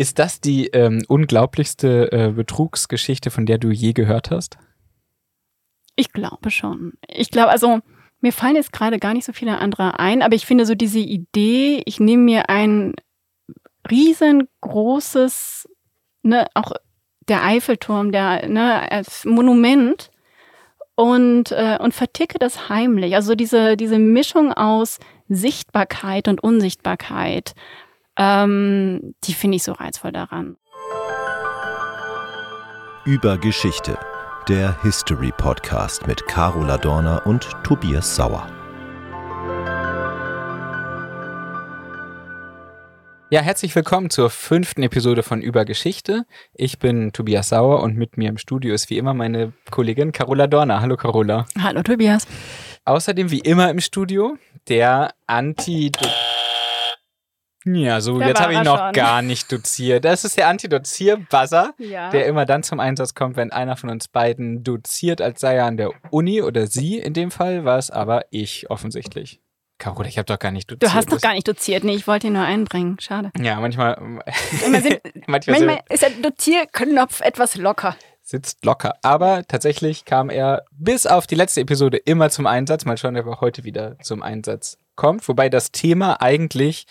Ist das die ähm, unglaublichste äh, Betrugsgeschichte, von der du je gehört hast? Ich glaube schon. Ich glaube, also mir fallen jetzt gerade gar nicht so viele andere ein, aber ich finde so diese Idee, ich nehme mir ein riesengroßes, ne, auch der Eiffelturm, der, ne, als Monument und, äh, und verticke das heimlich. Also diese, diese Mischung aus Sichtbarkeit und Unsichtbarkeit, ähm, die finde ich so reizvoll daran. Über Geschichte, der History Podcast mit Carola Dorner und Tobias Sauer. Ja, herzlich willkommen zur fünften Episode von Über Geschichte. Ich bin Tobias Sauer und mit mir im Studio ist wie immer meine Kollegin Carola Dorner. Hallo Carola. Hallo Tobias. Außerdem wie immer im Studio der Anti... Ja, so, Da jetzt habe ich noch schon. gar nicht doziert. Das ist der Antidozier-Buzzer, Ja. der immer dann zum Einsatz kommt, wenn einer von uns beiden doziert, als sei er an der Uni oder sie. In dem Fall war es aber ich offensichtlich. Carola, ich habe doch gar nicht doziert. Du hast Das- gar nicht doziert. Nee, ich wollte ihn nur einbringen. Schade. Ja, manchmal, Manchmal, sind, manchmal, manchmal ist der Dozierknopf etwas locker. sitzt locker. Aber tatsächlich kam er bis auf die letzte Episode immer zum Einsatz. Mal schauen, ob er heute wieder zum Einsatz kommt. Wobei das Thema eigentlich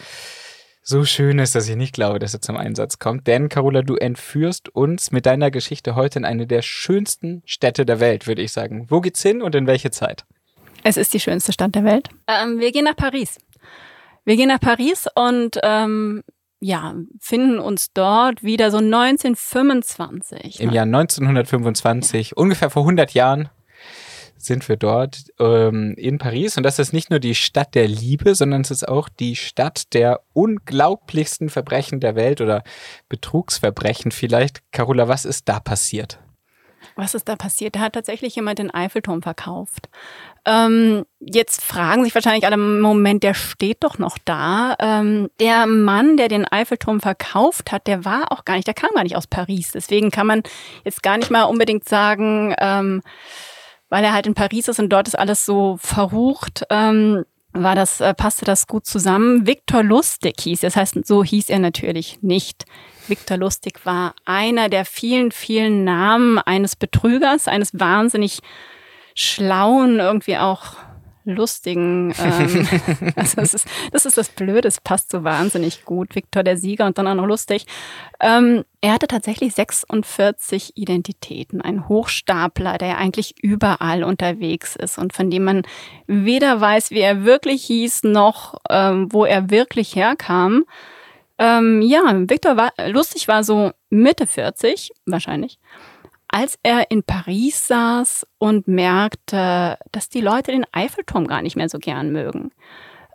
so schön ist, dass ich nicht glaube, dass er zum Einsatz kommt. Denn, Carola, du entführst uns mit deiner Geschichte heute in eine der schönsten Städte der Welt, würde ich sagen. Wo geht's hin und in welche Zeit? Es ist die schönste Stadt der Welt. Ähm, wir gehen nach Paris. Wir gehen nach Paris und ähm, ja, finden uns dort wieder so 1925. Im ne? Jahr 1925, ungefähr vor 100 Jahren, sind wir dort ähm, in Paris. Und das ist nicht nur die Stadt der Liebe, sondern es ist auch die Stadt der unglaublichsten Verbrechen der Welt oder Betrugsverbrechen vielleicht. Carola, was ist da passiert? Was ist da passiert? Da hat tatsächlich jemand den Eiffelturm verkauft. Ähm, jetzt fragen sich wahrscheinlich alle, Moment, der steht doch noch da. Ähm, der Mann, der den Eiffelturm verkauft hat, der war auch gar nicht, der kam gar nicht aus Paris. Deswegen kann man jetzt gar nicht mal unbedingt sagen, ähm, weil er halt in Paris ist und dort ist alles so verrucht, ähm, war das, äh, passte das gut zusammen. Viktor Lustig hieß, das heißt, so hieß er natürlich nicht. Viktor Lustig war einer der vielen, vielen Namen eines Betrügers, eines wahnsinnig schlauen, irgendwie auch lustigen. Ähm, also das ist, das ist das Blöde, es passt so wahnsinnig gut. Viktor der Sieger und dann auch noch lustig. Ähm, er hatte tatsächlich 46 Identitäten, ein Hochstapler, der eigentlich überall unterwegs ist und von dem man weder weiß, wie er wirklich hieß, noch ähm, wo er wirklich herkam. Ähm, ja, Viktor war lustig, war so Mitte 40 wahrscheinlich, als er in Paris saß und merkte, dass die Leute den Eiffelturm gar nicht mehr so gern mögen.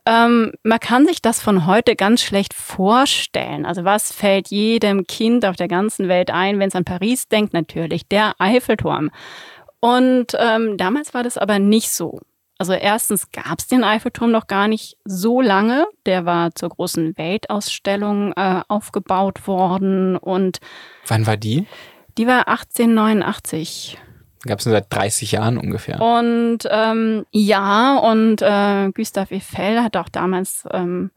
Ähm, man kann sich das von heute ganz schlecht vorstellen. Also was fällt jedem Kind auf der ganzen Welt ein, wenn es an Paris denkt? Natürlich der Eiffelturm. Und ähm, damals war das aber nicht so. Also erstens gab es den Eiffelturm noch gar nicht so lange. Der war zur großen Weltausstellung äh, aufgebaut worden und Wann war die? Die war 1889. Gab es seit 30 Jahren ungefähr. Und ähm, ja, und äh, Gustave Eiffel hat auch damals, ähm,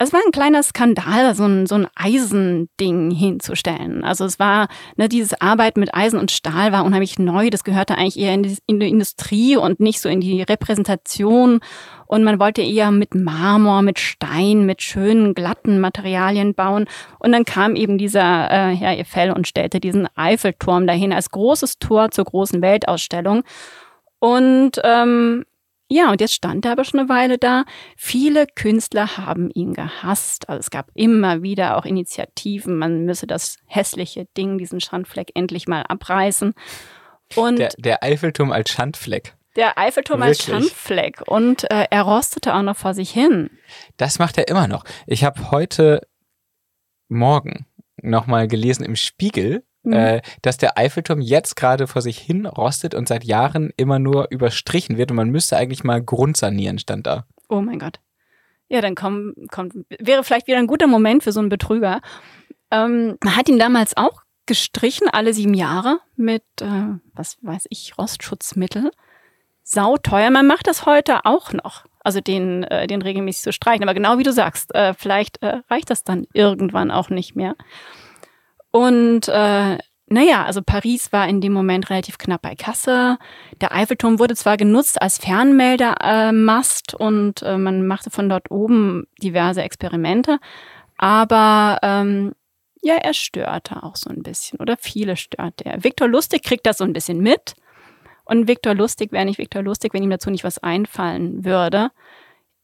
es war ein kleiner Skandal, so ein, so ein Eisending hinzustellen. Also es war, ne, dieses Arbeiten mit Eisen und Stahl war unheimlich neu. Das gehörte eigentlich eher in die, in die Industrie und nicht so in die Repräsentation. Und man wollte eher mit Marmor, mit Stein, mit schönen, glatten Materialien bauen. Und dann kam eben dieser äh, Herr Eiffel und stellte diesen Eiffelturm dahin als großes Tor zur großen Weltausstellung. Und ähm, ja, und jetzt stand er aber schon eine Weile da. Viele Künstler haben ihn gehasst. Also es gab immer wieder auch Initiativen, man müsse das hässliche Ding, diesen Schandfleck endlich mal abreißen. Und Der, der, der Eiffelturm als Schandfleck. Eiffelturm als Wirklich? Schandfleck. Und äh, er rostete auch noch vor sich hin. Das macht er immer noch. Ich habe heute Morgen nochmal gelesen im Spiegel, Mhm. äh, dass der Eiffelturm jetzt gerade vor sich hin rostet und seit Jahren immer nur überstrichen wird und man müsste eigentlich mal grundsanieren, stand da. Oh mein Gott. Ja, dann komm, kommt, wäre vielleicht wieder ein guter Moment für so einen Betrüger. Ähm, man hat ihn damals auch gestrichen, alle sieben Jahre, mit, äh, was weiß ich, Rostschutzmittel. Sauteuer. Man macht das heute auch noch. Also den, äh, den regelmäßig zu streichen. Aber genau wie du sagst, äh, vielleicht äh, reicht das dann irgendwann auch nicht mehr. Und äh, naja, also Paris war in dem Moment relativ knapp bei Kasse. Der Eiffelturm wurde zwar genutzt als Fernmeldermast und äh, man machte von dort oben diverse Experimente, aber ähm, ja, er störte auch so ein bisschen oder viele störte er. Viktor Lustig kriegt das so ein bisschen mit und Viktor Lustig wäre nicht Viktor Lustig, wenn ihm dazu nicht was einfallen würde.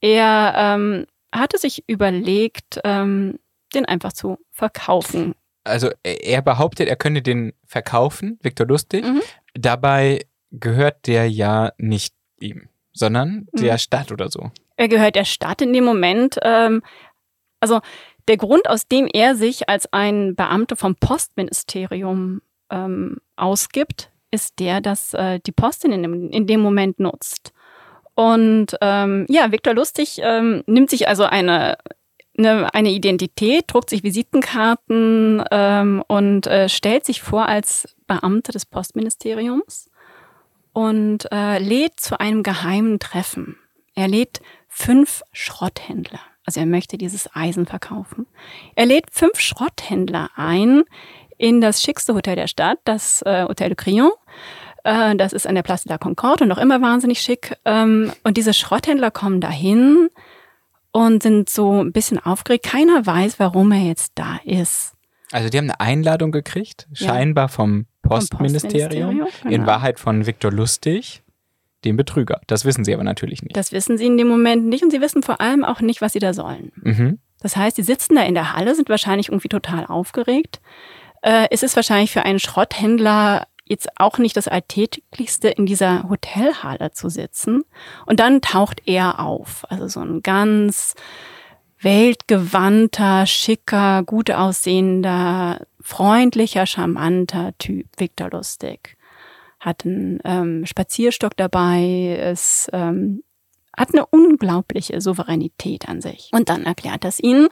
Er ähm, hatte sich überlegt, ähm, den einfach zu verkaufen also er behauptet, er könne den verkaufen, Viktor Lustig. Mhm. Dabei gehört der ja nicht ihm, sondern der mhm. Stadt oder so. Er gehört der Stadt in dem Moment. Ähm, also der Grund, aus dem er sich als ein Beamter vom Postministerium ähm, ausgibt, ist der, dass äh, die Postin in dem, in dem Moment nutzt. Und ähm, ja, Viktor Lustig ähm, nimmt sich also eine eine, eine Identität, druckt sich Visitenkarten ähm, und äh, stellt sich vor als Beamter des Postministeriums und äh, lädt zu einem geheimen Treffen. Er lädt fünf Schrotthändler. Also er möchte dieses Eisen verkaufen. Er lädt fünf Schrotthändler ein in das schickste Hotel der Stadt, das äh, Hotel de Crillon. Äh, das ist an der Place de la Concorde und noch immer wahnsinnig schick. Ähm, und diese Schrotthändler kommen dahin, und sind so ein bisschen aufgeregt. Keiner weiß, warum er jetzt da ist. Also die haben eine Einladung gekriegt, ja. scheinbar vom Postministerium, Postministerium genau. in Wahrheit von Viktor Lustig, dem Betrüger. Das wissen sie aber natürlich nicht. Das wissen sie in dem Moment nicht und sie wissen vor allem auch nicht, was sie da sollen. Mhm. Das heißt, sie sitzen da in der Halle, sind wahrscheinlich irgendwie total aufgeregt. Äh, es ist wahrscheinlich für einen Schrotthändler jetzt auch nicht das Alltäglichste, in dieser Hotelhalle zu sitzen. Und dann taucht er auf. Also so ein ganz weltgewandter, schicker, gut aussehender, freundlicher, charmanter Typ, Victor Lustig. Hat einen ähm, Spazierstock dabei, ist, ähm, hat eine unglaubliche Souveränität an sich. Und dann erklärt das ihnen,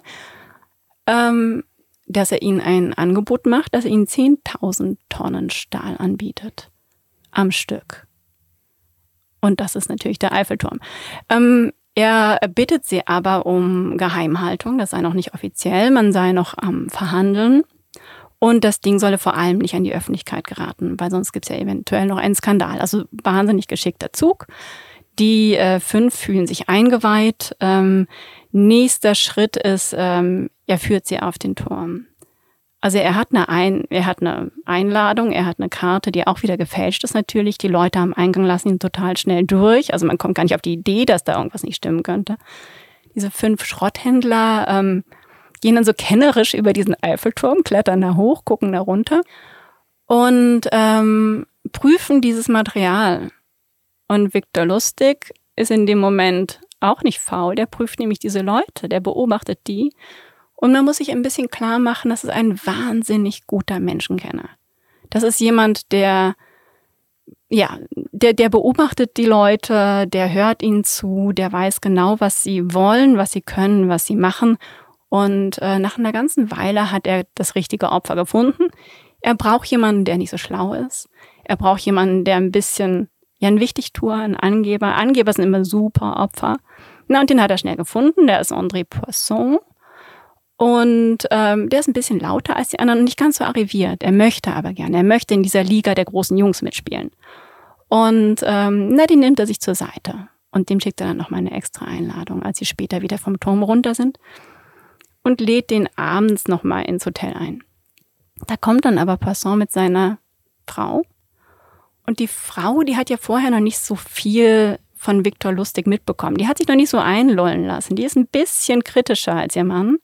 ähm, dass er ihnen ein Angebot macht, dass er ihnen 10.000 Tonnen Stahl anbietet. Am Stück. Und das ist natürlich der Eiffelturm. Ähm, er bittet sie aber um Geheimhaltung, das sei noch nicht offiziell, man sei noch am Verhandeln. Und das Ding solle vor allem nicht an die Öffentlichkeit geraten, weil sonst gibt es ja eventuell noch einen Skandal. Also wahnsinnig geschickter Zug. Die äh, fünf fühlen sich eingeweiht. Ähm, nächster Schritt ist, ähm, er führt sie auf den Turm. Also er hat eine Ein er hat eine Einladung, er hat eine Karte, die auch wieder gefälscht ist natürlich. Die Leute am Eingang lassen ihn total schnell durch. Also man kommt gar nicht auf die Idee, dass da irgendwas nicht stimmen könnte. Diese fünf Schrotthändler ähm, gehen dann so kennerisch über diesen Eiffelturm, klettern da hoch, gucken da runter und ähm, prüfen dieses Material. Und Viktor Lustig ist in dem Moment auch nicht faul. Der prüft nämlich diese Leute, der beobachtet die und man muss sich ein bisschen klar machen, das ist ein wahnsinnig guter Menschenkenner. Das ist jemand, der, ja, der, der beobachtet die Leute, der hört ihnen zu, der weiß genau, was sie wollen, was sie können, was sie machen. Und äh, nach einer ganzen Weile hat er das richtige Opfer gefunden. Er braucht jemanden, der nicht so schlau ist. Er braucht jemanden, der ein bisschen, ja, ein Wichtigtuer, ein Angeber. Angeber sind immer super Opfer. Na, und den hat er schnell gefunden. Der ist André Poisson. Und ähm, der ist ein bisschen lauter als die anderen und nicht ganz so arriviert. Er möchte aber gerne. Er möchte in dieser Liga der großen Jungs mitspielen. Und ähm, na, den nimmt er sich zur Seite. Und dem schickt er dann nochmal eine extra Einladung, als sie später wieder vom Turm runter sind. Und lädt den abends nochmal ins Hotel ein. Da kommt dann aber Passant mit seiner Frau. Und die Frau, die hat ja vorher noch nicht so viel von Viktor Lustig mitbekommen. Die hat sich noch nicht so einlullen lassen. Die ist ein bisschen kritischer als ihr Mann.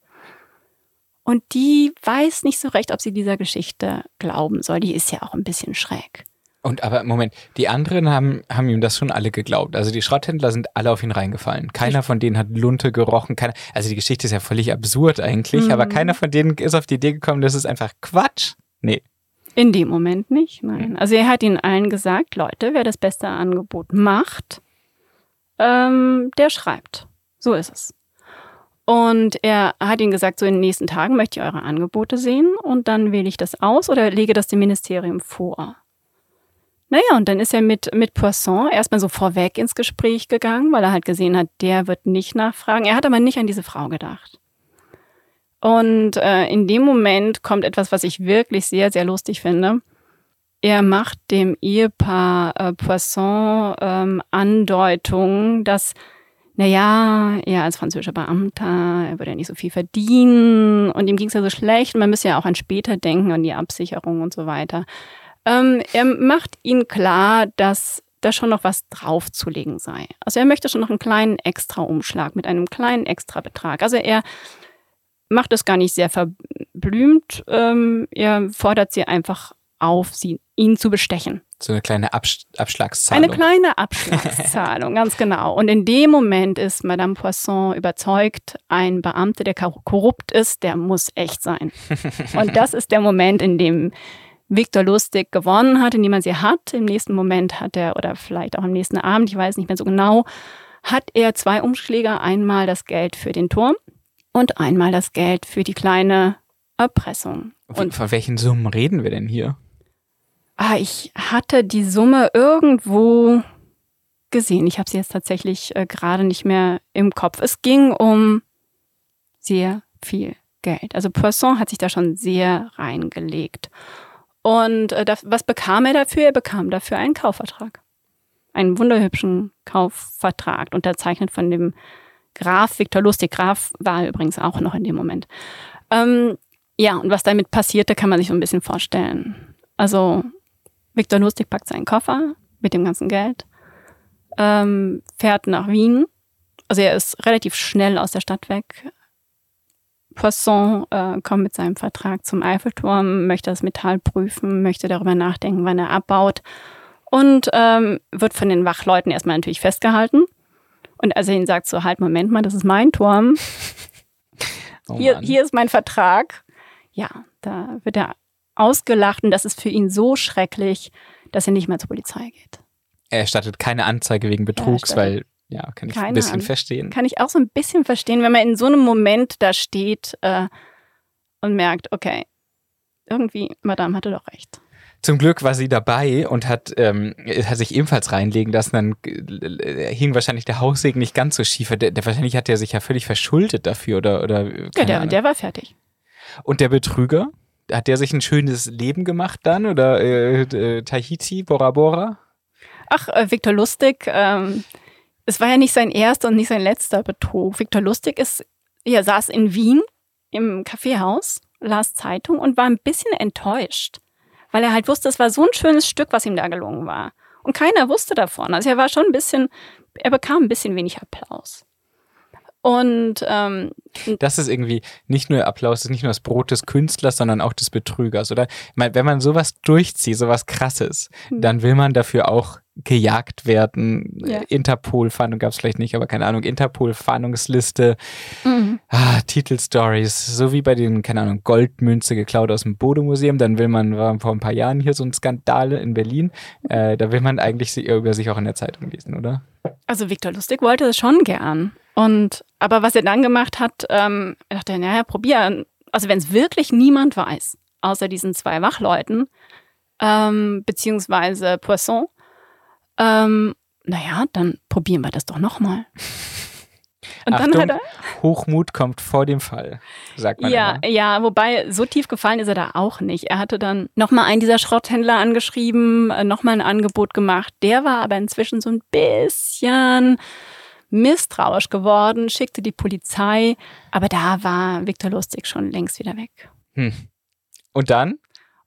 Und die weiß nicht so recht, ob sie dieser Geschichte glauben soll. Die ist ja auch ein bisschen schräg. Und aber Moment, die anderen haben, haben ihm das schon alle geglaubt. Also die Schrotthändler sind alle auf ihn reingefallen. Keiner von denen hat Lunte gerochen. Keiner, also die Geschichte ist ja völlig absurd eigentlich, mhm. aber keiner von denen ist auf die Idee gekommen, das ist einfach Quatsch. Nee. In dem Moment nicht, nein. Also er hat ihnen allen gesagt, Leute, wer das beste Angebot macht, ähm, der schreibt. So ist es. Und er hat ihnen gesagt, so in den nächsten Tagen möchte ich eure Angebote sehen und dann wähle ich das aus oder lege das dem Ministerium vor. Naja, und dann ist er mit, mit Poisson erstmal so vorweg ins Gespräch gegangen, weil er halt gesehen hat, der wird nicht nachfragen. Er hat aber nicht an diese Frau gedacht. Und äh, in dem Moment kommt etwas, was ich wirklich sehr, sehr lustig finde. Er macht dem Ehepaar äh, Poisson ähm, Andeutungen, dass, naja, er als französischer Beamter, er würde ja nicht so viel verdienen und ihm ging es ja so schlecht und man müsse ja auch an später denken, an die Absicherung und so weiter. Ähm, er macht ihnen klar, dass da schon noch was draufzulegen sei. Also er möchte schon noch einen kleinen Extra-Umschlag mit einem kleinen Extrabetrag. Also er macht es gar nicht sehr verblümt. Ähm, er fordert sie einfach auf, sie, ihn zu bestechen. So eine kleine Absch Abschlagszahlung. Eine kleine Abschlagszahlung, ganz genau. Und in dem Moment ist Madame Poisson überzeugt, ein Beamter, der korrupt ist, der muss echt sein. Und das ist der Moment, in dem Victor Lustig gewonnen hat, indem man sie hat. Im nächsten Moment hat er, oder vielleicht auch am nächsten Abend, ich weiß nicht mehr so genau, hat er zwei Umschläge. Einmal das Geld für den Turm und einmal das Geld für die kleine Erpressung. Und von welchen Summen reden wir denn hier? Ah, ich hatte die Summe irgendwo gesehen. Ich habe sie jetzt tatsächlich äh, gerade nicht mehr im Kopf. Es ging um sehr viel Geld. Also Poisson hat sich da schon sehr reingelegt. Und äh, das, was bekam er dafür? Er bekam dafür einen Kaufvertrag. Einen wunderhübschen Kaufvertrag, unterzeichnet von dem Graf Viktor Lustig. Graf war übrigens auch noch in dem Moment. Ähm, ja, und was damit passierte, kann man sich so ein bisschen vorstellen. Also Viktor Lustig packt seinen Koffer mit dem ganzen Geld, ähm, fährt nach Wien. Also er ist relativ schnell aus der Stadt weg, Poisson äh, kommt mit seinem Vertrag zum Eiffelturm, möchte das Metall prüfen, möchte darüber nachdenken, wann er abbaut und ähm, wird von den Wachleuten erstmal natürlich festgehalten. Und als er ihnen sagt, so halt, Moment mal, das ist mein Turm. Oh hier, hier ist mein Vertrag. Ja, da wird er ausgelacht und das ist für ihn so schrecklich, dass er nicht mehr zur Polizei geht. Er erstattet keine Anzeige wegen Betrugs, weil ja, kann ich Keine ein bisschen Ahnung. verstehen. Kann ich auch so ein bisschen verstehen, wenn man in so einem Moment da steht äh, und merkt, okay, irgendwie, Madame hatte doch recht. Zum Glück war sie dabei und hat, ähm, hat sich ebenfalls reinlegen lassen. Dann äh, hing wahrscheinlich der Haussegen nicht ganz so schief. Der, der, wahrscheinlich hat er sich ja völlig verschuldet dafür oder. oder ja, der, der war fertig. Und der Betrüger? Hat der sich ein schönes Leben gemacht dann? Oder äh, äh, Tahiti, Bora Bora? Ach, äh, Viktor Lustig, ähm, es war ja nicht sein erster und nicht sein letzter Betrug. Viktor Lustig ist, er saß in Wien im Kaffeehaus, las Zeitung und war ein bisschen enttäuscht, weil er halt wusste, es war so ein schönes Stück, was ihm da gelungen war. Und keiner wusste davon. Also er war schon ein bisschen, er bekam ein bisschen wenig Applaus. Und ähm, das ist irgendwie nicht nur Applaus, das ist nicht nur das Brot des Künstlers, sondern auch des Betrügers, oder? Ich meine, wenn man sowas durchzieht, sowas krasses, hm. dann will man dafür auch gejagt werden. Ja. Interpol-Fahndung gab es vielleicht nicht, aber keine Ahnung, Interpol-Fahndungsliste, mhm. ah, Titelstories, so wie bei den, keine Ahnung, Goldmünze geklaut aus dem Bode-Museum. Dann will man, war vor ein paar Jahren hier so ein Skandal in Berlin, äh, da will man eigentlich über sich auch in der Zeitung lesen, oder? Also Viktor Lustig wollte es schon gern. Und aber was er dann gemacht hat, ähm, er dachte, naja, probier. Also wenn es wirklich niemand weiß, außer diesen zwei Wachleuten, ähm, beziehungsweise Poisson, ähm, naja, dann probieren wir das doch nochmal. Und Achtung, dann hat er, Hochmut kommt vor dem Fall, sagt man. Ja, immer. ja, wobei so tief gefallen ist er da auch nicht. Er hatte dann nochmal einen dieser Schrotthändler angeschrieben, äh, nochmal ein Angebot gemacht. Der war aber inzwischen so ein bisschen misstrauisch geworden, schickte die Polizei, aber da war Viktor Lustig schon längst wieder weg. Hm. Und dann?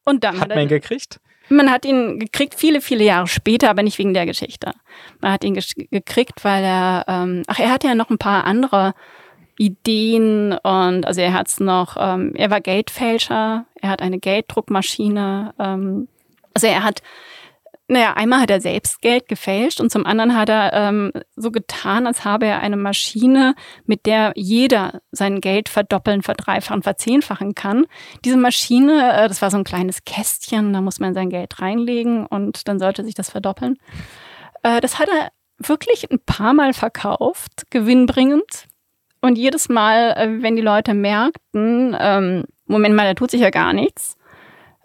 Und dann hat, hat man ihn gekriegt? Man hat ihn gekriegt viele, viele Jahre später, aber nicht wegen der Geschichte. Man hat ihn gekriegt, weil er, ähm, ach, er hatte ja noch ein paar andere Ideen und also er hat's noch, ähm, er war Geldfälscher, er hat eine Gelddruckmaschine, ähm, also er hat naja, einmal hat er selbst Geld gefälscht und zum anderen hat er ähm, so getan, als habe er eine Maschine, mit der jeder sein Geld verdoppeln, verdreifachen, verzehnfachen kann. Diese Maschine, äh, das war so ein kleines Kästchen, da muss man sein Geld reinlegen und dann sollte sich das verdoppeln. Äh, das hat er wirklich ein paar Mal verkauft, gewinnbringend. Und jedes Mal, äh, wenn die Leute merkten, ähm, Moment mal, da tut sich ja gar nichts,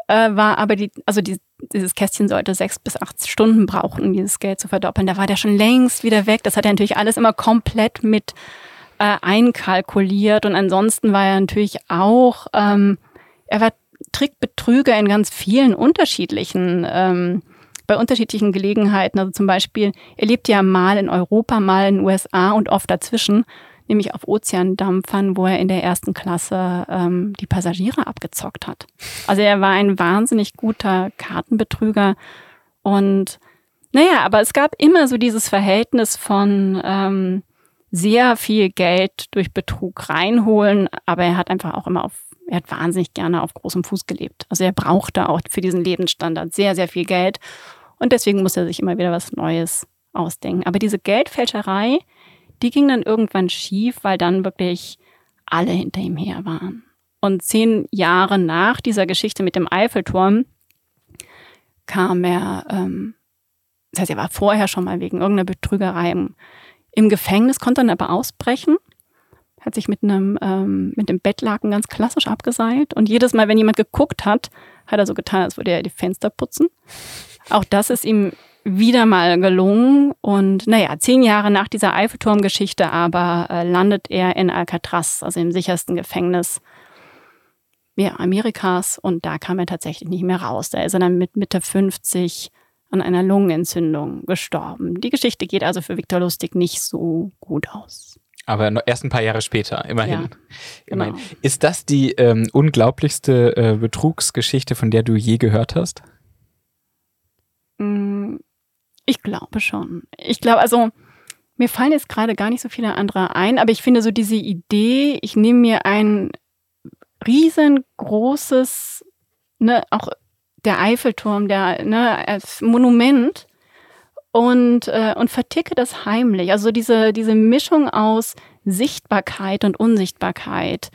äh, war aber die, also die, dieses Kästchen sollte sechs bis acht Stunden brauchen, um dieses Geld zu verdoppeln. Da war der schon längst wieder weg. Das hat er natürlich alles immer komplett mit äh, einkalkuliert. Und ansonsten war er natürlich auch, ähm, er war Trickbetrüger in ganz vielen unterschiedlichen, ähm, bei unterschiedlichen Gelegenheiten. Also zum Beispiel, er lebt ja mal in Europa, mal in den USA und oft dazwischen nämlich auf Ozeandampfern, wo er in der ersten Klasse ähm, die Passagiere abgezockt hat. Also er war ein wahnsinnig guter Kartenbetrüger und naja, aber es gab immer so dieses Verhältnis von ähm, sehr viel Geld durch Betrug reinholen, aber er hat einfach auch immer auf, er hat wahnsinnig gerne auf großem Fuß gelebt. Also er brauchte auch für diesen Lebensstandard sehr, sehr viel Geld und deswegen muss er sich immer wieder was Neues ausdenken. Aber diese Geldfälscherei, die ging dann irgendwann schief, weil dann wirklich alle hinter ihm her waren. Und zehn Jahre nach dieser Geschichte mit dem Eiffelturm kam er, ähm, das heißt, er war vorher schon mal wegen irgendeiner Betrügerei im, im Gefängnis, konnte dann aber ausbrechen, hat sich mit einem ähm, mit dem Bettlaken ganz klassisch abgeseilt und jedes Mal, wenn jemand geguckt hat, hat er so getan, als würde er die Fenster putzen. Auch das ist ihm wieder mal gelungen. Und naja, zehn Jahre nach dieser Eiffelturm-Geschichte aber äh, landet er in Alcatraz, also im sichersten Gefängnis ja, Amerikas. Und da kam er tatsächlich nicht mehr raus. Da ist er dann mit Mitte 50 an einer Lungenentzündung gestorben. Die Geschichte geht also für Viktor Lustig nicht so gut aus. Aber erst ein paar Jahre später, immerhin. Ja, genau. immerhin. Ist das die ähm, unglaublichste äh, Betrugsgeschichte, von der du je gehört hast? Mm, ich glaube schon. Ich glaube, also mir fallen jetzt gerade gar nicht so viele andere ein, aber ich finde so diese Idee, ich nehme mir ein riesengroßes, ne, auch der Eiffelturm, der, ne, als Monument und, äh, und verticke das heimlich. Also diese, diese Mischung aus Sichtbarkeit und Unsichtbarkeit,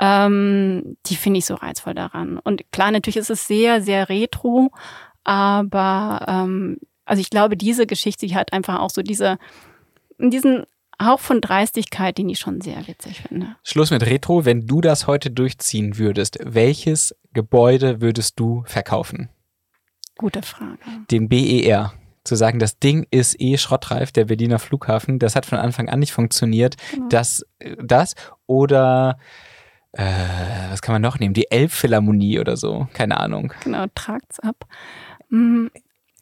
ähm, die finde ich so reizvoll daran. Und klar, natürlich ist es sehr, sehr retro, aber ähm, also ich glaube, diese Geschichte die hat einfach auch so diese, diesen Hauch von Dreistigkeit, den ich schon sehr witzig finde. Schluss mit Retro. Wenn du das heute durchziehen würdest, welches Gebäude würdest du verkaufen? Gute Frage. Den BER. Zu sagen, das Ding ist eh schrottreif, der Berliner Flughafen, das hat von Anfang an nicht funktioniert. Genau. Das, das oder äh, was kann man noch nehmen? Die Elbphilharmonie oder so. Keine Ahnung. Genau, tragt's ab. Hm,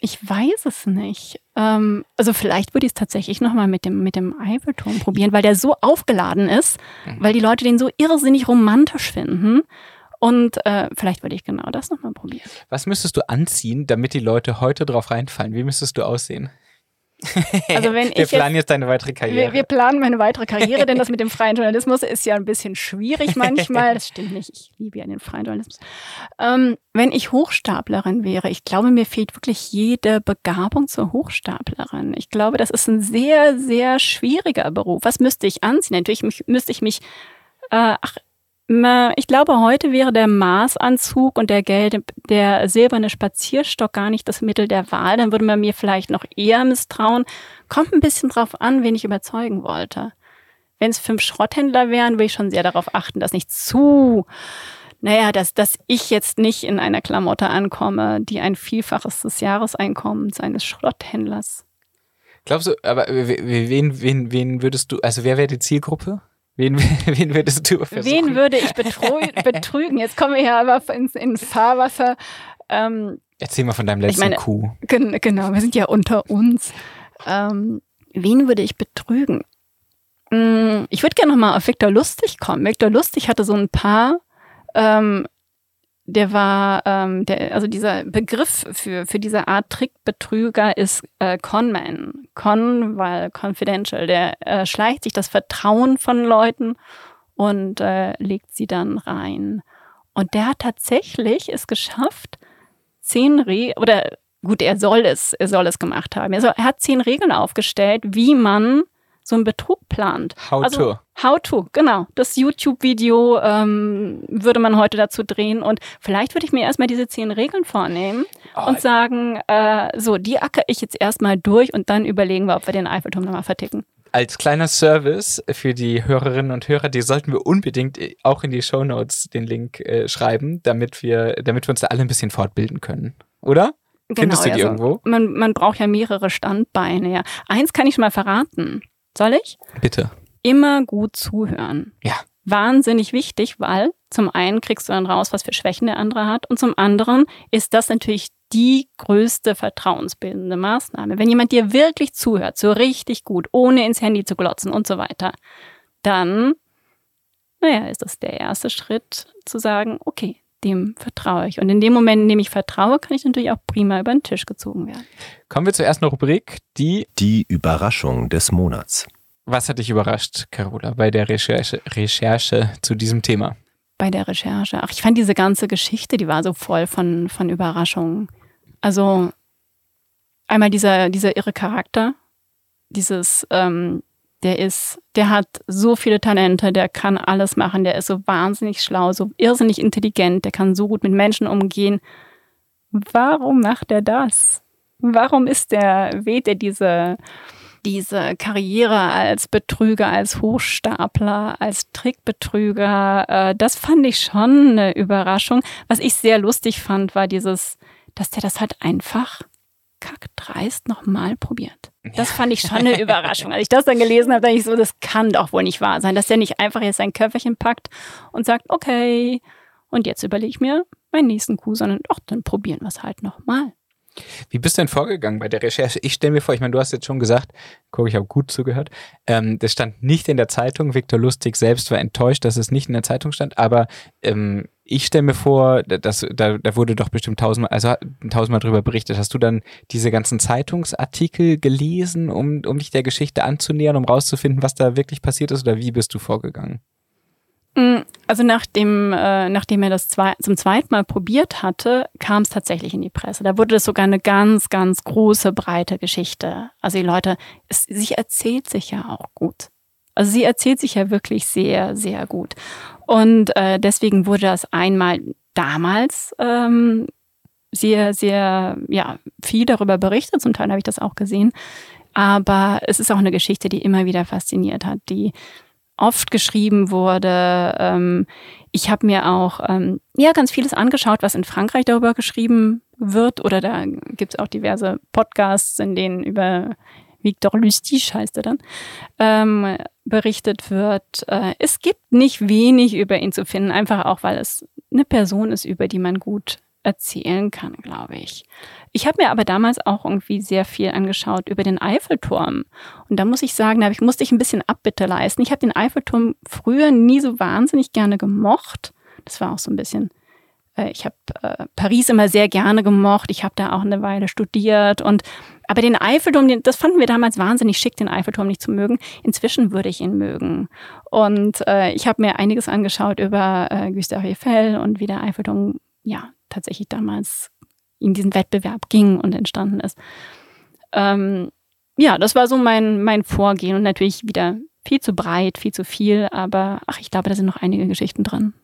ich weiß es nicht. Ähm, also vielleicht würde ich es tatsächlich nochmal mit dem, mit dem Eiffelturm probieren, weil der so aufgeladen ist, mhm. weil die Leute den so irrsinnig romantisch finden. Und äh, vielleicht würde ich genau das nochmal probieren. Was müsstest du anziehen, damit die Leute heute drauf reinfallen? Wie müsstest du aussehen? Also wenn wir ich planen jetzt, jetzt deine weitere Karriere. Wir, wir, planen meine weitere Karriere, denn das mit dem freien Journalismus ist ja ein bisschen schwierig manchmal. Das stimmt nicht. Ich liebe ja den freien Journalismus. Ähm, wenn ich Hochstaplerin wäre, ich glaube, mir fehlt wirklich jede Begabung zur Hochstaplerin. Ich glaube, das ist ein sehr, sehr schwieriger Beruf. Was müsste ich anziehen? Natürlich müsste ich mich äh, ach, ich glaube, heute wäre der Maßanzug und der gelbe, der silberne Spazierstock gar nicht das Mittel der Wahl. Dann würde man mir vielleicht noch eher misstrauen. Kommt ein bisschen drauf an, wen ich überzeugen wollte. Wenn es fünf Schrotthändler wären, würde ich schon sehr darauf achten, dass nicht zu, naja, dass, dass ich jetzt nicht in einer Klamotte ankomme, die ein Vielfaches des Jahreseinkommens eines Schrotthändlers. Glaubst du, aber wen, wen, wen würdest du, also wer wäre die Zielgruppe? Wen, wen würdest du versuchen? Wen würde ich betrügen? Jetzt kommen wir ja aber ins, ins Fahrwasser. Ähm, Erzähl mal von deinem letzten meine, Coup. Gen genau, wir sind ja unter uns. Ähm, wen würde ich betrügen? Hm, ich würde gerne nochmal auf Viktor Lustig kommen. Viktor Lustig hatte so ein paar ähm, der war, ähm, der, also dieser Begriff für, für diese Art Trickbetrüger ist äh, Conman. Con, weil confidential. Der äh, schleicht sich das Vertrauen von Leuten und äh, legt sie dann rein. Und der hat tatsächlich es geschafft, zehn Regeln, oder gut, er soll es, er soll es gemacht haben. Er, soll, er hat zehn Regeln aufgestellt, wie man so einen Betrug plant. How also, to. How to, genau. Das YouTube-Video ähm, würde man heute dazu drehen und vielleicht würde ich mir erstmal diese zehn Regeln vornehmen oh. und sagen, äh, so, die acker ich jetzt erstmal durch und dann überlegen wir, ob wir den Eiffelturm nochmal verticken als kleiner Service für die Hörerinnen und Hörer, die sollten wir unbedingt auch in die Show Notes den Link äh, schreiben, damit wir, damit wir uns da alle ein bisschen fortbilden können. oder? Genau, Findest du die also irgendwo? Man, man braucht ja mehrere Standbeine. Ja. Eins kann ich schon mal verraten. Soll ich? Bitte. Immer gut zuhören. Ja. Wahnsinnig wichtig, weil zum einen kriegst du dann raus, was für Schwächen der andere hat und zum anderen ist das natürlich die größte vertrauensbildende Maßnahme. Wenn jemand dir wirklich zuhört, so richtig gut, ohne ins Handy zu glotzen und so weiter, dann, naja, ist das der erste Schritt zu sagen, okay, dem vertraue ich. Und in dem Moment, in dem ich vertraue, kann ich natürlich auch prima über den Tisch gezogen werden. Kommen wir zur ersten Rubrik, die Die Überraschung des Monats. Was hat dich überrascht, Carola, bei der Recherche, Recherche zu diesem Thema? bei der Recherche. Ach, ich fand diese ganze Geschichte, die war so voll von, von Überraschungen. Also einmal dieser, dieser irre Charakter, dieses, ähm, der ist, der hat so viele Talente, der kann alles machen, der ist so wahnsinnig schlau, so irrsinnig intelligent, der kann so gut mit Menschen umgehen. Warum macht er das? Warum ist der, weht er diese, diese Karriere als Betrüger, als Hochstapler, als Trickbetrüger, äh, das fand ich schon eine Überraschung. Was ich sehr lustig fand, war dieses, dass der das halt einfach kackdreist nochmal probiert. Das fand ich schon eine Überraschung. Als ich das dann gelesen habe, dachte ich so, das kann doch wohl nicht wahr sein, dass der nicht einfach jetzt sein Köfferchen packt und sagt, okay, und jetzt überlege ich mir meinen nächsten Coup, sondern doch, dann probieren wir es halt nochmal. Wie bist du denn vorgegangen bei der Recherche? Ich stelle mir vor, ich meine, du hast jetzt schon gesagt, guck, ich habe gut zugehört. Ähm, das stand nicht in der Zeitung. Viktor Lustig selbst war enttäuscht, dass es nicht in der Zeitung stand. Aber ähm, ich stelle mir vor, dass, da, da wurde doch bestimmt tausendmal, also tausendmal drüber berichtet. Hast du dann diese ganzen Zeitungsartikel gelesen, um, um dich der Geschichte anzunähern, um rauszufinden, was da wirklich passiert ist? Oder wie bist du vorgegangen? Also nachdem, äh, nachdem er das zwei, zum zweiten Mal probiert hatte, kam es tatsächlich in die Presse. Da wurde es sogar eine ganz, ganz große, breite Geschichte. Also die Leute, es, sie erzählt sich ja auch gut. Also sie erzählt sich ja wirklich sehr, sehr gut. Und äh, deswegen wurde das einmal damals ähm, sehr, sehr, ja, viel darüber berichtet. Zum Teil habe ich das auch gesehen. Aber es ist auch eine Geschichte, die immer wieder fasziniert hat, die oft geschrieben wurde. Ähm, ich habe mir auch ähm, ja ganz vieles angeschaut, was in Frankreich darüber geschrieben wird. Oder da gibt es auch diverse Podcasts, in denen über Victor Lustige heißt er dann, ähm, berichtet wird. Äh, es gibt nicht wenig über ihn zu finden, einfach auch, weil es eine Person ist, über die man gut erzählen kann, glaube ich. Ich habe mir aber damals auch irgendwie sehr viel angeschaut über den Eiffelturm. Und da muss ich sagen, da ich, musste ich ein bisschen Abbitte leisten. Ich habe den Eiffelturm früher nie so wahnsinnig gerne gemocht. Das war auch so ein bisschen, äh, ich habe äh, Paris immer sehr gerne gemocht. Ich habe da auch eine Weile studiert. Und aber den Eiffelturm, den, das fanden wir damals wahnsinnig schick, den Eiffelturm nicht zu mögen. Inzwischen würde ich ihn mögen. Und äh, ich habe mir einiges angeschaut über äh, Gustave Eiffel und wie der Eiffelturm ja tatsächlich damals in diesen Wettbewerb ging und entstanden ist. Ähm, ja, das war so mein, mein Vorgehen und natürlich wieder viel zu breit, viel zu viel, aber ach, ich glaube, da sind noch einige Geschichten drin.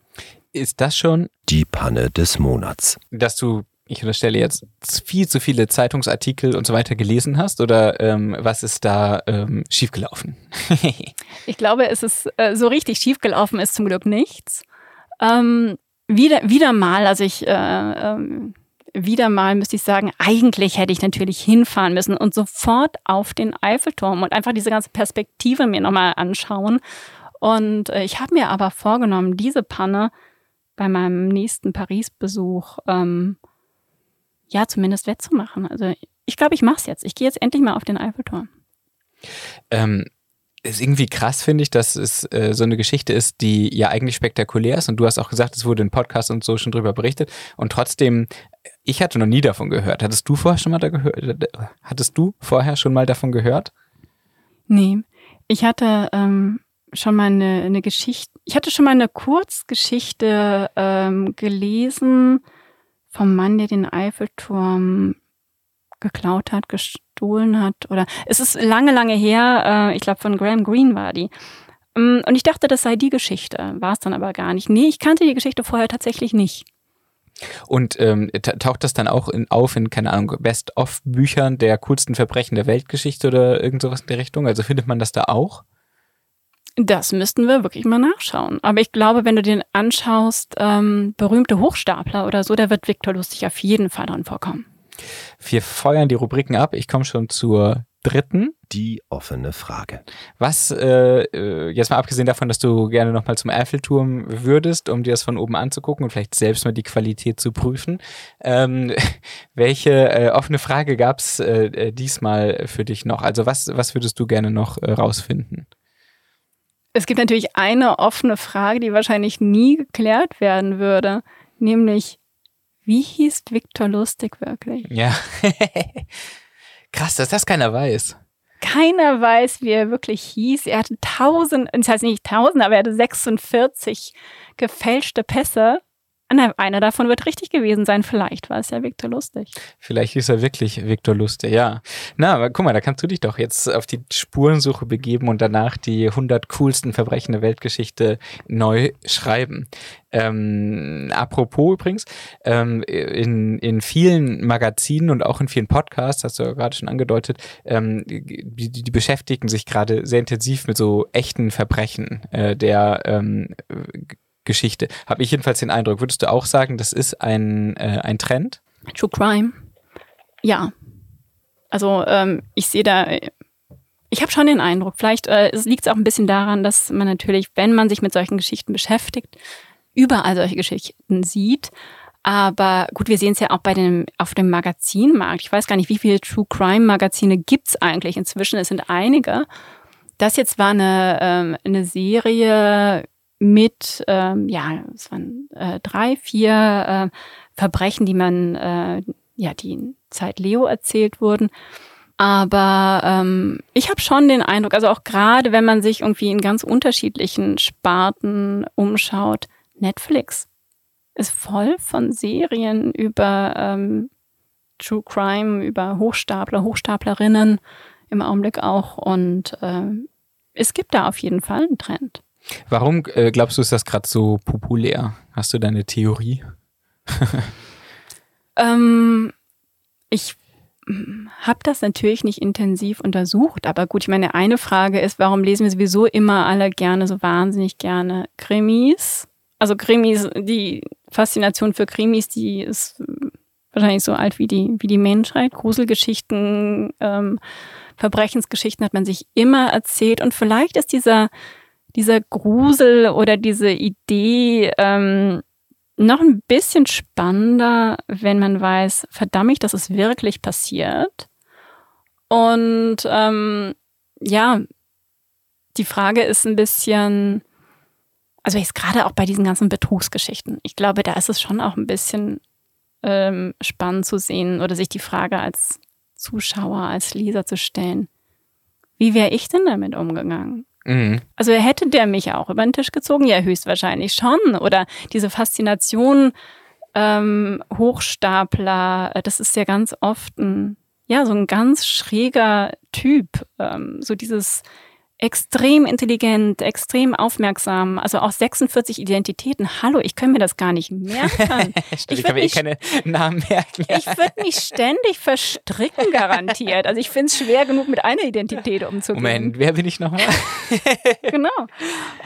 Ist das schon Die Panne des Monats. dass du, ich unterstelle jetzt, viel zu viele Zeitungsartikel und so weiter gelesen hast oder ähm, was ist da ähm, schiefgelaufen? Ich glaube, es ist äh, so richtig schiefgelaufen ist zum Glück nichts. Ähm, wieder, wieder mal, also ich äh, ähm, wieder mal müsste ich sagen, eigentlich hätte ich natürlich hinfahren müssen und sofort auf den Eiffelturm und einfach diese ganze Perspektive mir nochmal anschauen. Und äh, ich habe mir aber vorgenommen, diese Panne bei meinem nächsten Paris-Besuch ähm, ja zumindest wettzumachen. Also ich glaube, ich mache es jetzt. Ich gehe jetzt endlich mal auf den Eiffelturm. ähm, ist irgendwie krass, finde ich, dass es äh, so eine Geschichte ist, die ja eigentlich spektakulär ist. Und du hast auch gesagt, es wurde in Podcast und so schon drüber berichtet. Und trotzdem, ich hatte noch nie davon gehört. Hattest du vorher schon mal da gehört? Hattest du vorher schon mal davon gehört? Nee, ich hatte ähm, schon mal eine, eine Geschichte, ich hatte schon mal eine Kurzgeschichte ähm, gelesen vom Mann, der den Eiffelturm geklaut hat, gestohlen hat oder es ist lange, lange her, äh, ich glaube von Graham Greene war die. Ähm, Und ich dachte, das sei die Geschichte, war es dann aber gar nicht. Nee, ich kannte die Geschichte vorher tatsächlich nicht. Und ähm, ta- taucht das dann auch in, auf in, keine Ahnung, Best-of-Büchern der coolsten Verbrechen der Weltgeschichte oder irgend sowas in der Richtung? Also findet man das da auch? Das müssten wir wirklich mal nachschauen. Aber ich glaube, wenn du den anschaust, ähm, berühmte Hochstapler oder so, da wird Viktor Lustig auf jeden Fall dran vorkommen. Wir feuern die Rubriken ab. Ich komme schon zur dritten. Die offene Frage. Was, äh, äh, jetzt mal abgesehen davon, dass du gerne nochmal zum Eiffelturm würdest, um dir das von oben anzugucken und vielleicht selbst mal die Qualität zu prüfen, ähm, welche äh, offene Frage gab es äh, äh, diesmal für dich noch? Also was, was würdest du gerne noch äh, rausfinden? Es gibt natürlich eine offene Frage, die wahrscheinlich nie geklärt werden würde, nämlich, wie hieß Viktor Lustig wirklich? Ja. Krass, dass das keiner weiß. Keiner weiß, wie er wirklich hieß. Er hatte tausend, das heißt nicht tausend, aber er hatte 46 gefälschte Pässe. Einer davon wird richtig gewesen sein. Vielleicht war es ja Viktor Lustig. Vielleicht ist er wirklich Viktor Lustig, ja. Na, aber guck mal, da kannst du dich doch jetzt auf die Spurensuche begeben und danach die 100 coolsten Verbrechen der Weltgeschichte neu schreiben. Ähm, apropos übrigens, ähm, in, in vielen Magazinen und auch in vielen Podcasts, hast du ja gerade schon angedeutet, ähm, die, die beschäftigen sich gerade sehr intensiv mit so echten Verbrechen äh, der ähm, Geschichte. Habe ich jedenfalls den Eindruck. Würdest du auch sagen, das ist ein, äh, ein Trend? True Crime. Ja. Also ähm, ich sehe da, ich habe schon den Eindruck, vielleicht äh, liegt es auch ein bisschen daran, dass man natürlich, wenn man sich mit solchen Geschichten beschäftigt, überall solche Geschichten sieht. Aber gut, wir sehen es ja auch bei dem, auf dem Magazinmarkt. Ich weiß gar nicht, wie viele True Crime Magazine gibt es eigentlich inzwischen. Es sind einige. Das jetzt war eine, ähm, eine Serie mit, ähm, ja, es waren äh, drei, vier äh, Verbrechen, die man, äh, ja, die in Zeit Leo erzählt wurden. Aber ähm, ich habe schon den Eindruck, also auch gerade wenn man sich irgendwie in ganz unterschiedlichen Sparten umschaut, Netflix ist voll von Serien über ähm, True Crime, über Hochstapler, Hochstaplerinnen im Augenblick auch. Und äh, es gibt da auf jeden Fall einen Trend. Warum äh, glaubst du, ist das gerade so populär? Hast du deine Theorie? ähm, ich habe das natürlich nicht intensiv untersucht, aber gut, ich meine, eine Frage ist, warum lesen wir sowieso immer alle gerne, so wahnsinnig gerne Krimis? Also Krimis, die Faszination für Krimis, die ist wahrscheinlich so alt wie die, wie die Menschheit. Gruselgeschichten, ähm, Verbrechensgeschichten hat man sich immer erzählt und vielleicht ist dieser dieser Grusel oder diese Idee ähm, noch ein bisschen spannender, wenn man weiß, verdammt, das ist wirklich passiert. Und ähm, ja, die Frage ist ein bisschen, also jetzt gerade auch bei diesen ganzen Betrugsgeschichten, ich glaube, da ist es schon auch ein bisschen ähm, spannend zu sehen oder sich die Frage als Zuschauer, als Leser zu stellen, wie wäre ich denn damit umgegangen? Mhm. Also hätte der mich auch über den Tisch gezogen? Ja, höchstwahrscheinlich schon. Oder diese Faszination ähm, Hochstapler, äh, das ist ja ganz oft ein, ja, so ein ganz schräger Typ. Ähm, so dieses extrem intelligent, extrem aufmerksam, also auch 46 Identitäten. Hallo, ich kann mir das gar nicht merken. ich, ich kann mir eh keine Namen merken. ich würde mich ständig verstricken, garantiert. Also ich finde es schwer genug, mit einer Identität umzugehen. Moment, wer bin ich nochmal? genau.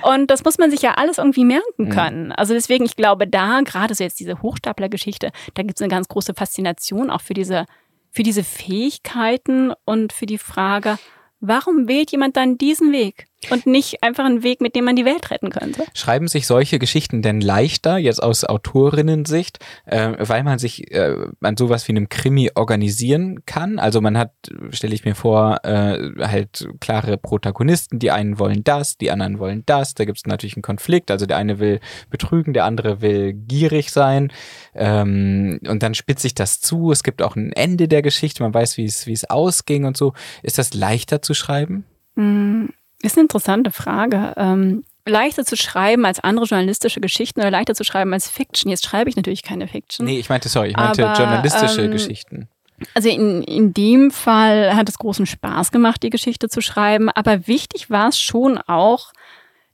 Und das muss man sich ja alles irgendwie merken können. Also deswegen, ich glaube, da, gerade so jetzt diese Hochstapler-Geschichte, da gibt es eine ganz große Faszination auch für diese, für diese Fähigkeiten und für die Frage, Warum wählt jemand dann diesen Weg und nicht einfach einen Weg, mit dem man die Welt retten könnte? Schreiben sich solche Geschichten denn leichter, jetzt aus Autorinnensicht, äh, weil man sich äh, an sowas wie einem Krimi organisieren kann? Also man hat, stelle ich mir vor, äh, halt klare Protagonisten, die einen wollen das, die anderen wollen das, da gibt es natürlich einen Konflikt, also der eine will betrügen, der andere will gierig sein ähm, und dann spitzt sich das zu, es gibt auch ein Ende der Geschichte, man weiß, wie es ausging und so. Ist das leichter zu schreiben? Mm, ist eine interessante Frage. Ähm, leichter zu schreiben als andere journalistische Geschichten oder leichter zu schreiben als Fiction. Jetzt schreibe ich natürlich keine Fiction. Nee, ich meinte, sorry, ich meinte aber, journalistische ähm, Geschichten. Also in, in dem Fall hat es großen Spaß gemacht, die Geschichte zu schreiben, aber wichtig war es schon auch,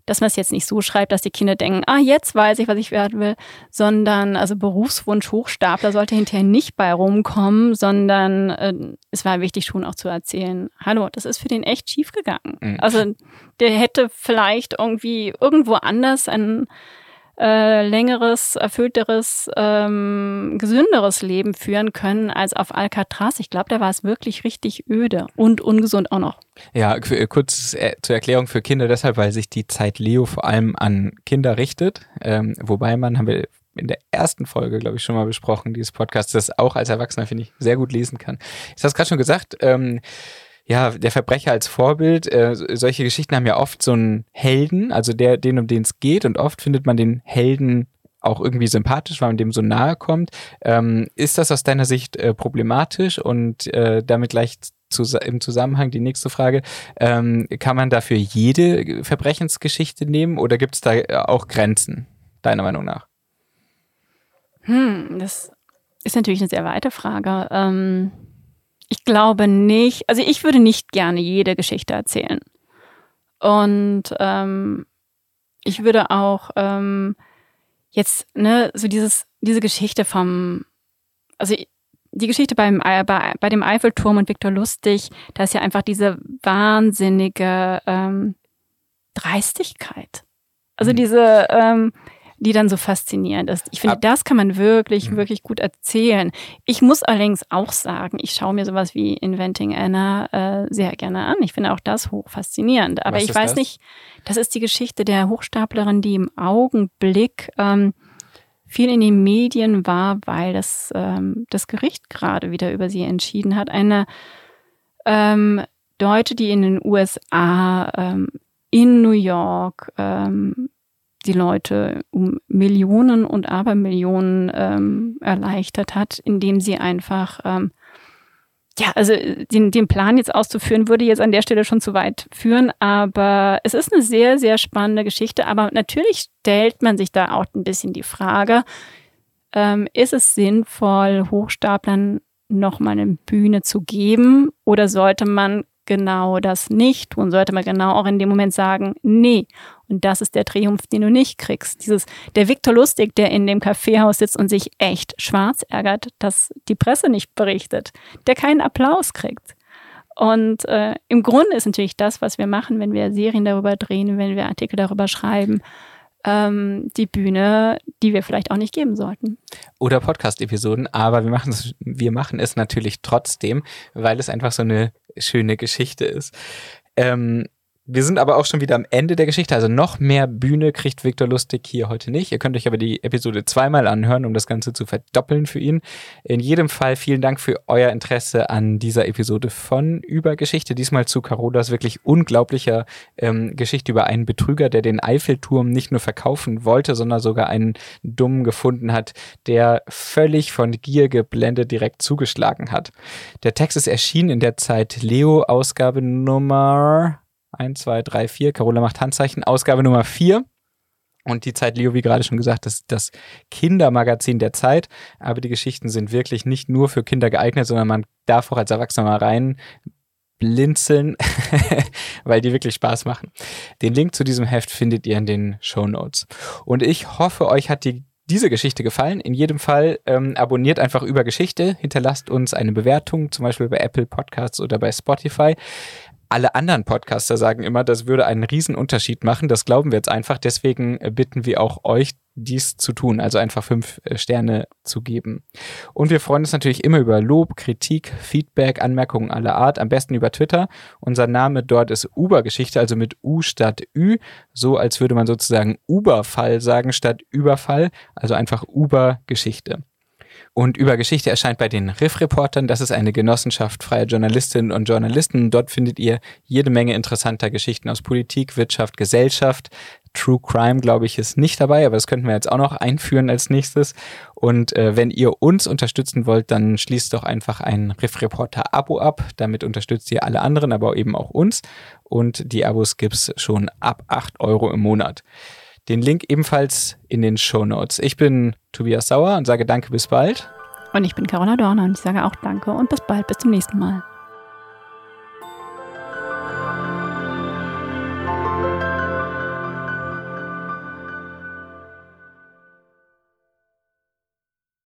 dass man es jetzt nicht so schreibt, dass die Kinder denken, ah, jetzt weiß ich, was ich werden will, sondern also Berufswunsch Hochstapler sollte hinterher nicht bei rumkommen, sondern äh, es war wichtig schon auch zu erzählen, hallo, das ist für den echt schief gegangen. Mhm. Also der hätte vielleicht irgendwie irgendwo anders ein äh, längeres, erfüllteres, ähm, gesünderes Leben führen können als auf Alcatraz. Ich glaube, da war es wirklich richtig öde und ungesund auch noch. Ja, äh, kurz zur Erklärung für Kinder deshalb, weil sich die Zeit Leo vor allem an Kinder richtet. Ähm, wobei man, haben wir in der ersten Folge, glaube ich, schon mal besprochen, dieses Podcast, das auch als Erwachsener, finde ich, sehr gut lesen kann. Ich habe es gerade schon gesagt, ähm, ja, der Verbrecher als Vorbild. Äh, solche Geschichten haben ja oft so einen Helden, also der, den, um den es geht, und oft findet man den Helden auch irgendwie sympathisch, weil man dem so nahe kommt. Ähm, ist das aus deiner Sicht äh, problematisch und äh, damit gleich zu, im Zusammenhang die nächste Frage, ähm, kann man dafür jede Verbrechensgeschichte nehmen oder gibt es da äh, auch Grenzen, deiner Meinung nach? Hm, das ist natürlich eine sehr weite Frage. Ähm ich glaube nicht, also ich würde nicht gerne jede Geschichte erzählen. Und ähm, ich würde auch ähm, jetzt, ne, so dieses, diese Geschichte vom, also die Geschichte beim, bei, bei dem Eiffelturm und Viktor Lustig, da ist ja einfach diese wahnsinnige ähm, Dreistigkeit. Also mhm. diese, ähm, die dann so faszinierend ist. Ich finde, das kann man wirklich, mhm. wirklich gut erzählen. Ich muss allerdings auch sagen, ich schaue mir sowas wie Inventing Anna äh, sehr gerne an. Ich finde auch das hoch faszinierend. Aber Was ich weiß das? nicht, das ist die Geschichte der Hochstaplerin, die im Augenblick ähm, viel in den Medien war, weil das, ähm, das Gericht gerade wieder über sie entschieden hat. Eine ähm, Deutsche, die in den USA, ähm, in New York, ähm, die Leute um Millionen und Abermillionen ähm, erleichtert hat, indem sie einfach, ähm, ja, also den, den Plan jetzt auszuführen, würde jetzt an der Stelle schon zu weit führen, aber es ist eine sehr, sehr spannende Geschichte. Aber natürlich stellt man sich da auch ein bisschen die Frage, ähm, ist es sinnvoll, Hochstaplern nochmal eine Bühne zu geben oder sollte man genau das nicht tun, sollte man genau auch in dem Moment sagen, nee. Und das ist der Triumph, den du nicht kriegst. Dieses, der Viktor Lustig, der in dem Kaffeehaus sitzt und sich echt schwarz ärgert, dass die Presse nicht berichtet, der keinen Applaus kriegt. Und äh, im Grunde ist natürlich das, was wir machen, wenn wir Serien darüber drehen, wenn wir Artikel darüber schreiben, ähm, die Bühne, die wir vielleicht auch nicht geben sollten. Oder Podcast-Episoden, aber wir machen, es, wir machen es natürlich trotzdem, weil es einfach so eine schöne Geschichte ist. Ähm, wir sind aber auch schon wieder am Ende der Geschichte, also noch mehr Bühne kriegt Viktor Lustig hier heute nicht. Ihr könnt euch aber die Episode zweimal anhören, um das Ganze zu verdoppeln für ihn. In jedem Fall vielen Dank für euer Interesse an dieser Episode von Über Geschichte. Diesmal zu Carolas wirklich unglaublicher ähm, Geschichte über einen Betrüger, der den Eiffelturm nicht nur verkaufen wollte, sondern sogar einen Dummen gefunden hat, der völlig von Gier geblendet direkt zugeschlagen hat. Der Text ist erschienen in der Zeit Leo Ausgabe Nummer 1, 2, 3, 4. Carola macht Handzeichen. Ausgabe Nummer 4. Und die Zeit Leo, wie gerade schon gesagt, ist das Kindermagazin der Zeit. Aber die Geschichten sind wirklich nicht nur für Kinder geeignet, sondern man darf auch als Erwachsener mal rein blinzeln, weil die wirklich Spaß machen. Den Link zu diesem Heft findet ihr in den Show Notes. Und ich hoffe, euch hat die diese Geschichte gefallen. In jedem Fall ähm, abonniert einfach über Geschichte, hinterlasst uns eine Bewertung, zum Beispiel bei Apple Podcasts oder bei Spotify alle anderen Podcaster sagen immer, das würde einen riesen Unterschied machen. Das glauben wir jetzt einfach. Deswegen äh, bitten wir auch euch, dies zu tun, also einfach fünf äh, Sterne zu geben. Und wir freuen uns natürlich immer über Lob, Kritik, Feedback, Anmerkungen aller Art, am besten über Twitter. Unser Name dort ist Ubergeschichte, also mit U statt Ü, so als würde man sozusagen Uberfall sagen statt Überfall, also einfach Ubergeschichte. Und über Geschichte erscheint bei den Riff-Reportern. Das ist eine Genossenschaft freier Journalistinnen und Journalisten. Dort findet ihr jede Menge interessanter Geschichten aus Politik, Wirtschaft, Gesellschaft. True Crime, glaube ich, ist nicht dabei, aber das könnten wir jetzt auch noch einführen als nächstes. Und äh, wenn ihr uns unterstützen wollt, dann schließt doch einfach ein Riff-Reporter-Abo ab. Damit unterstützt ihr alle anderen, aber eben auch uns. Und die Abos gibt's schon ab 8 Euro im Monat. Den Link ebenfalls in den Show Notes. Ich bin Tobias Sauer und sage Danke, bis bald. Und ich bin Carola Dorner und ich sage auch Danke und bis bald, bis zum nächsten Mal.